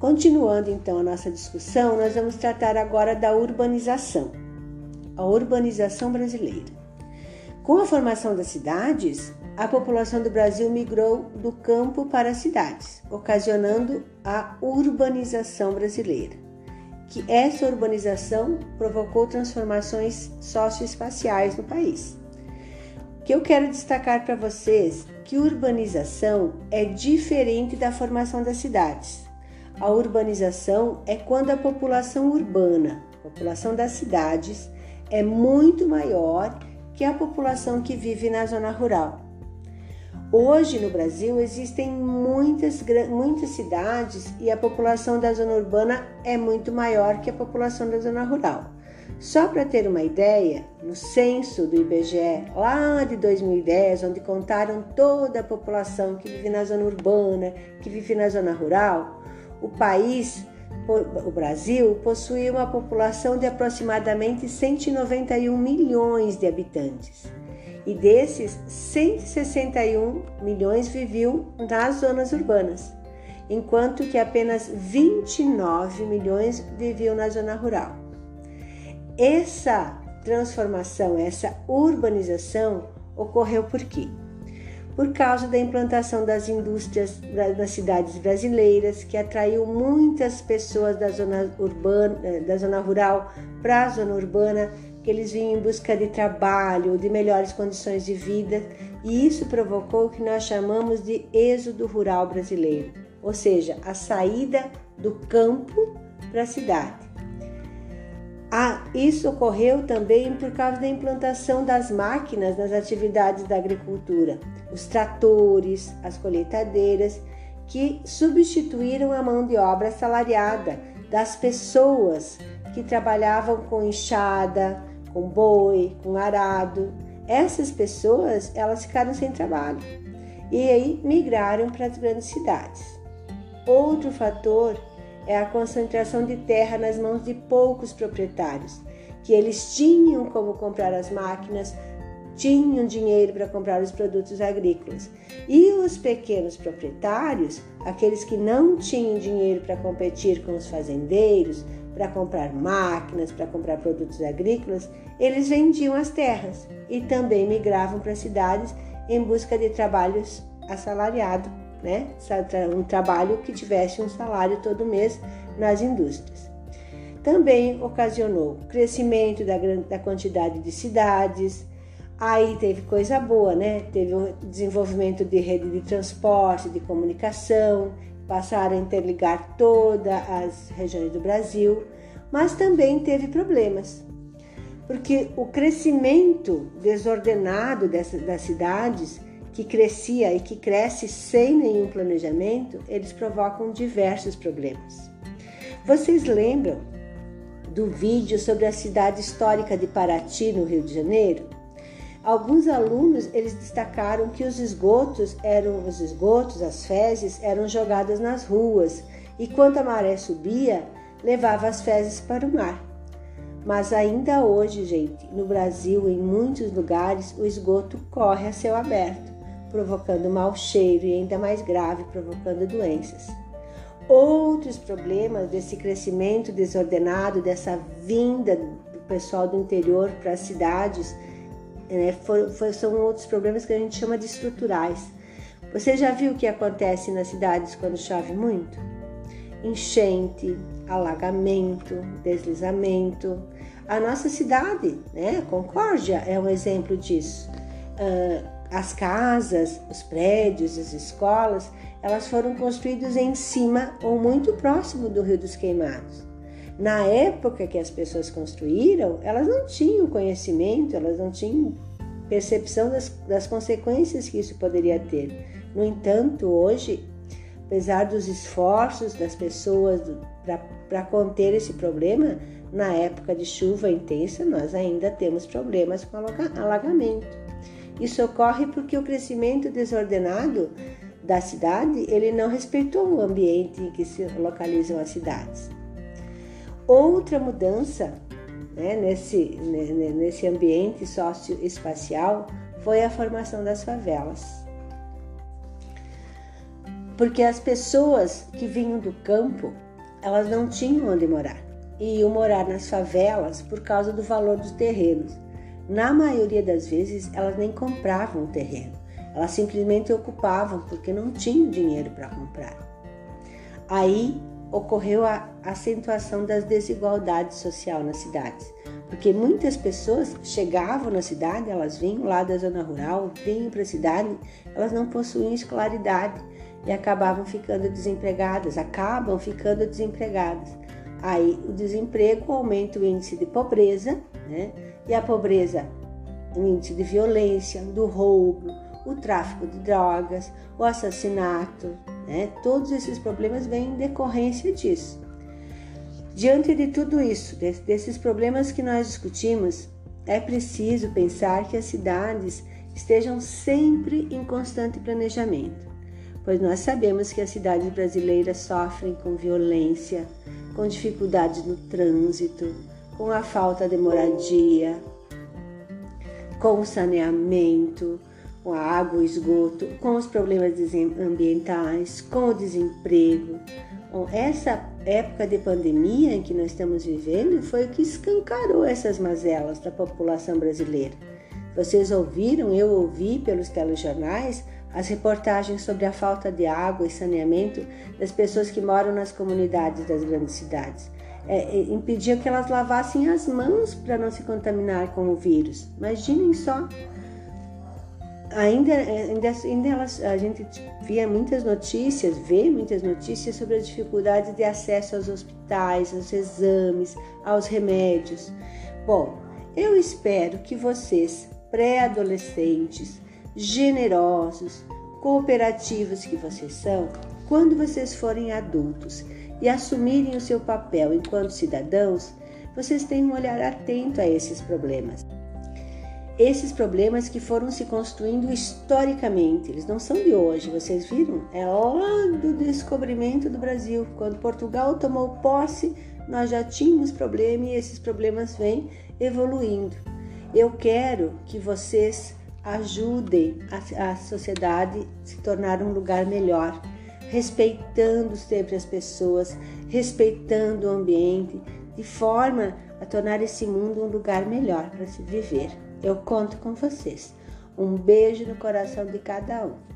Continuando então a nossa discussão, nós vamos tratar agora da urbanização, a urbanização brasileira. Com a formação das cidades, a população do Brasil migrou do campo para as cidades, ocasionando a urbanização brasileira. Que essa urbanização provocou transformações socioespaciais no país. O que eu quero destacar para vocês que urbanização é diferente da formação das cidades. A urbanização é quando a população urbana, a população das cidades, é muito maior que a população que vive na zona rural. Hoje no Brasil existem muitas, muitas cidades e a população da zona urbana é muito maior que a população da zona rural. Só para ter uma ideia, no censo do IBGE, lá de 2010, onde contaram toda a população que vive na zona urbana, que vive na zona rural, o país, o Brasil, possui uma população de aproximadamente 191 milhões de habitantes e desses 161 milhões viviam nas zonas urbanas, enquanto que apenas 29 milhões viviam na zona rural. Essa transformação, essa urbanização ocorreu por quê? Por causa da implantação das indústrias nas cidades brasileiras, que atraiu muitas pessoas da zona urbana, eh, da zona rural para a zona urbana, que eles vinham em busca de trabalho, de melhores condições de vida, e isso provocou o que nós chamamos de êxodo rural brasileiro, ou seja, a saída do campo para a cidade. Ah, isso ocorreu também por causa da implantação das máquinas nas atividades da agricultura, os tratores, as colheitadeiras, que substituíram a mão de obra assalariada das pessoas que trabalhavam com enxada, com boi, com arado. Essas pessoas, elas ficaram sem trabalho e aí migraram para as grandes cidades. Outro fator é a concentração de terra nas mãos de poucos proprietários, que eles tinham como comprar as máquinas, tinham dinheiro para comprar os produtos agrícolas. E os pequenos proprietários, aqueles que não tinham dinheiro para competir com os fazendeiros, para comprar máquinas, para comprar produtos agrícolas, eles vendiam as terras e também migravam para cidades em busca de trabalhos assalariados, né? Um trabalho que tivesse um salário todo mês nas indústrias. Também ocasionou crescimento da, da quantidade de cidades, Aí teve coisa boa, né? Teve o desenvolvimento de rede de transporte, de comunicação, passaram a interligar todas as regiões do Brasil, mas também teve problemas, porque o crescimento desordenado das cidades, que crescia e que cresce sem nenhum planejamento, eles provocam diversos problemas. Vocês lembram do vídeo sobre a cidade histórica de Paraty, no Rio de Janeiro? Alguns alunos eles destacaram que os esgotos eram os esgotos, as fezes eram jogadas nas ruas e quando a maré subia, levava as fezes para o mar. Mas ainda hoje, gente, no Brasil, em muitos lugares, o esgoto corre a céu aberto, provocando mau cheiro e ainda mais grave, provocando doenças. Outros problemas desse crescimento desordenado, dessa vinda do pessoal do interior para as cidades, né, for, for, são outros problemas que a gente chama de estruturais. Você já viu o que acontece nas cidades quando chove muito? Enchente, alagamento, deslizamento. A nossa cidade, né, Concórdia, é um exemplo disso. Uh, as casas, os prédios, as escolas, elas foram construídas em cima ou muito próximo do Rio dos Queimados. Na época que as pessoas construíram, elas não tinham conhecimento, elas não tinham percepção das, das consequências que isso poderia ter. No entanto, hoje, apesar dos esforços das pessoas para conter esse problema, na época de chuva intensa, nós ainda temos problemas com alagamento. Isso ocorre porque o crescimento desordenado da cidade ele não respeitou o ambiente em que se localizam as cidades. Outra mudança né, nesse, nesse ambiente socioespacial foi a formação das favelas. Porque as pessoas que vinham do campo elas não tinham onde morar e iam morar nas favelas por causa do valor dos terrenos. Na maioria das vezes, elas nem compravam o terreno, elas simplesmente ocupavam porque não tinham dinheiro para comprar. Aí ocorreu a acentuação das desigualdades sociais nas cidades, porque muitas pessoas chegavam na cidade, elas vinham lá da zona rural, vinham para a cidade, elas não possuíam escolaridade e acabavam ficando desempregadas, acabam ficando desempregadas. Aí o desemprego aumenta o índice de pobreza, né? E a pobreza, o índice de violência, do roubo, o tráfico de drogas, o assassinato, né? Todos esses problemas vêm em decorrência disso. Diante de tudo isso, desses problemas que nós discutimos, é preciso pensar que as cidades estejam sempre em constante planejamento, pois nós sabemos que as cidades brasileiras sofrem com violência, com dificuldades no trânsito, com a falta de moradia, com o saneamento, com a água e esgoto, com os problemas ambientais, com o desemprego. Bom, essa época de pandemia em que nós estamos vivendo foi o que escancarou essas mazelas da população brasileira. Vocês ouviram, eu ouvi pelos telejornais as reportagens sobre a falta de água e saneamento das pessoas que moram nas comunidades das grandes cidades. É, é, que elas lavassem as mãos para não se contaminar com o vírus. Imaginem só ainda, ainda, ainda elas, a gente via muitas notícias, vê muitas notícias sobre as dificuldades de acesso aos hospitais, aos exames, aos remédios. Bom, eu espero que vocês, pré-adolescentes, generosos, cooperativos que vocês são, quando vocês forem adultos e assumirem o seu papel enquanto cidadãos, vocês tenham um olhar atento a esses problemas esses problemas que foram se construindo historicamente, eles não são de hoje, vocês viram? É lá do descobrimento do Brasil. Quando Portugal tomou posse, nós já tínhamos problemas e esses problemas vêm evoluindo. Eu quero que vocês ajudem a, a sociedade se tornar um lugar melhor, respeitando sempre as pessoas, respeitando o ambiente, de forma a tornar esse mundo um lugar melhor para se viver. Eu conto com vocês. Um beijo no coração de cada um.